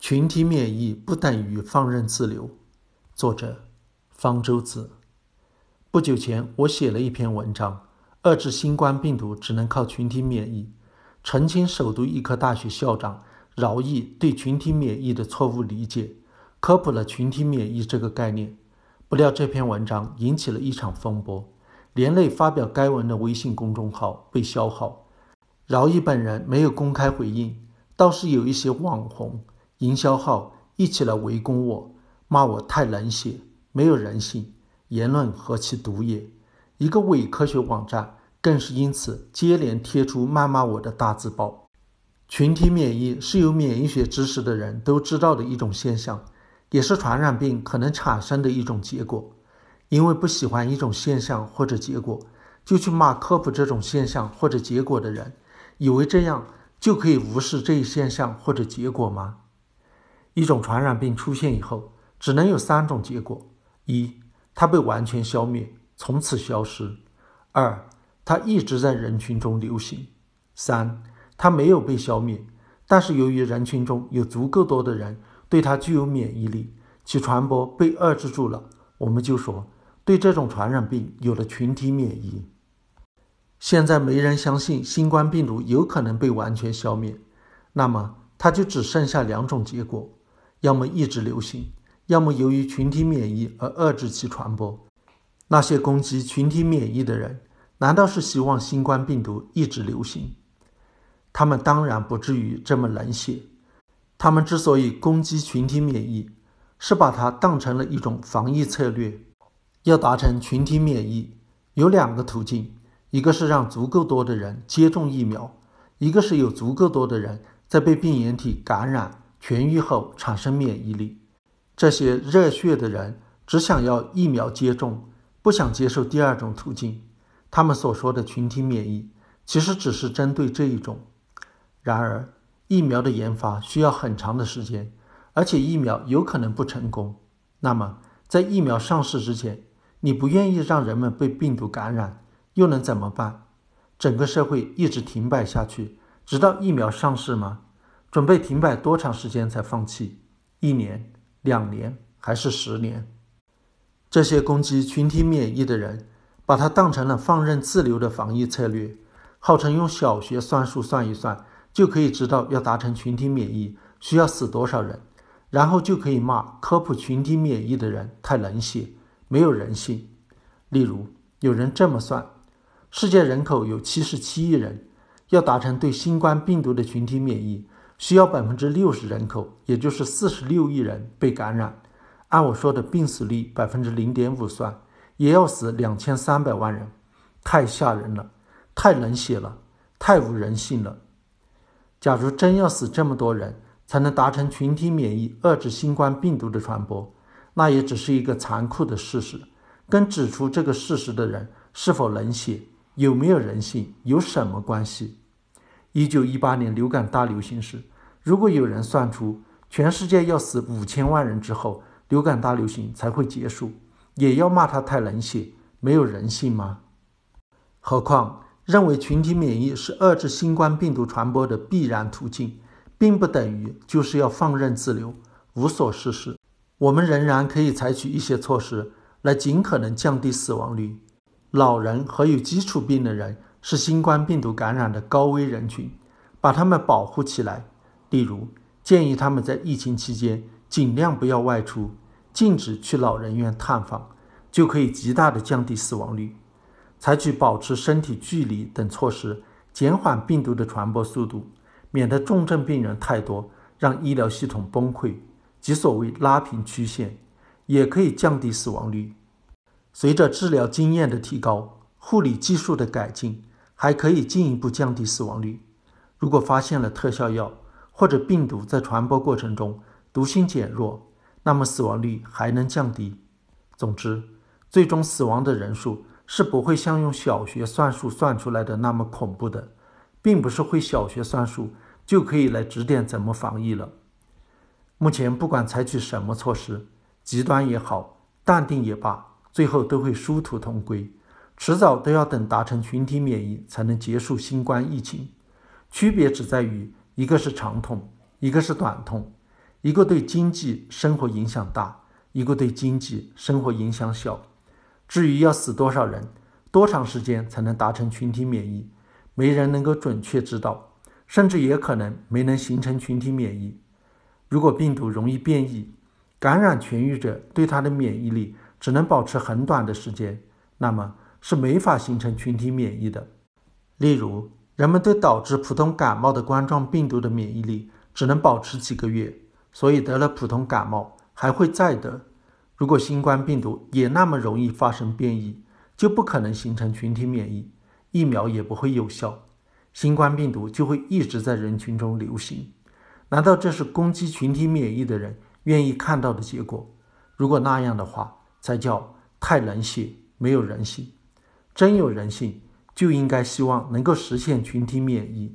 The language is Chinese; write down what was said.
群体免疫不等于放任自流。作者：方舟子。不久前，我写了一篇文章，遏制新冠病毒只能靠群体免疫，澄清首都医科大学校长饶毅对群体免疫的错误理解，科普了群体免疫这个概念。不料这篇文章引起了一场风波，连累发表该文的微信公众号被消耗。饶毅本人没有公开回应，倒是有一些网红。营销号一起来围攻我，骂我太冷血，没有人性，言论何其毒也！一个伪科学网站更是因此接连贴出谩骂我的大字报。群体免疫是有免疫学知识的人都知道的一种现象，也是传染病可能产生的一种结果。因为不喜欢一种现象或者结果，就去骂科普这种现象或者结果的人，以为这样就可以无视这一现象或者结果吗？一种传染病出现以后，只能有三种结果：一，它被完全消灭，从此消失；二，它一直在人群中流行；三，它没有被消灭，但是由于人群中有足够多的人对它具有免疫力，其传播被遏制住了，我们就说对这种传染病有了群体免疫。现在没人相信新冠病毒有可能被完全消灭，那么它就只剩下两种结果。要么一直流行，要么由于群体免疫而遏制其传播。那些攻击群体免疫的人，难道是希望新冠病毒一直流行？他们当然不至于这么冷血。他们之所以攻击群体免疫，是把它当成了一种防疫策略。要达成群体免疫，有两个途径：一个是让足够多的人接种疫苗，一个是有足够多的人在被病原体感染。痊愈后产生免疫力，这些热血的人只想要疫苗接种，不想接受第二种途径。他们所说的群体免疫，其实只是针对这一种。然而，疫苗的研发需要很长的时间，而且疫苗有可能不成功。那么，在疫苗上市之前，你不愿意让人们被病毒感染，又能怎么办？整个社会一直停摆下去，直到疫苗上市吗？准备停摆多长时间才放弃？一年、两年还是十年？这些攻击群体免疫的人，把它当成了放任自流的防疫策略，号称用小学算术算一算就可以知道要达成群体免疫需要死多少人，然后就可以骂科普群体免疫的人太冷血、没有人性。例如，有人这么算：世界人口有七十七亿人，要达成对新冠病毒的群体免疫。需要百分之六十人口，也就是四十六亿人被感染，按我说的病死率百分之零点五算，也要死两千三百万人，太吓人了，太冷血了，太无人性了。假如真要死这么多人才能达成群体免疫，遏制新冠病毒的传播，那也只是一个残酷的事实，跟指出这个事实的人是否冷血、有没有人性有什么关系？一九一八年流感大流行时，如果有人算出全世界要死五千万人之后，流感大流行才会结束，也要骂他太冷血、没有人性吗？何况认为群体免疫是遏制新冠病毒传播的必然途径，并不等于就是要放任自流、无所事事。我们仍然可以采取一些措施来尽可能降低死亡率。老人和有基础病的人。是新冠病毒感染的高危人群，把他们保护起来。例如，建议他们在疫情期间尽量不要外出，禁止去老人院探访，就可以极大的降低死亡率。采取保持身体距离等措施，减缓病毒的传播速度，免得重症病人太多，让医疗系统崩溃，即所谓拉平曲线，也可以降低死亡率。随着治疗经验的提高，护理技术的改进。还可以进一步降低死亡率。如果发现了特效药或者病毒在传播过程中毒性减弱，那么死亡率还能降低。总之，最终死亡的人数是不会像用小学算术算出来的那么恐怖的，并不是会小学算术就可以来指点怎么防疫了。目前不管采取什么措施，极端也好，淡定也罢，最后都会殊途同归。迟早都要等达成群体免疫才能结束新冠疫情，区别只在于一个是长痛，一个是短痛。一个对经济生活影响大，一个对经济生活影响小。至于要死多少人，多长时间才能达成群体免疫，没人能够准确知道，甚至也可能没能形成群体免疫。如果病毒容易变异，感染痊愈者对它的免疫力只能保持很短的时间，那么是没法形成群体免疫的。例如，人们对导致普通感冒的冠状病毒的免疫力只能保持几个月，所以得了普通感冒还会再得。如果新冠病毒也那么容易发生变异，就不可能形成群体免疫，疫苗也不会有效，新冠病毒就会一直在人群中流行。难道这是攻击群体免疫的人愿意看到的结果？如果那样的话，才叫太冷血，没有人性。真有人性，就应该希望能够实现群体免疫。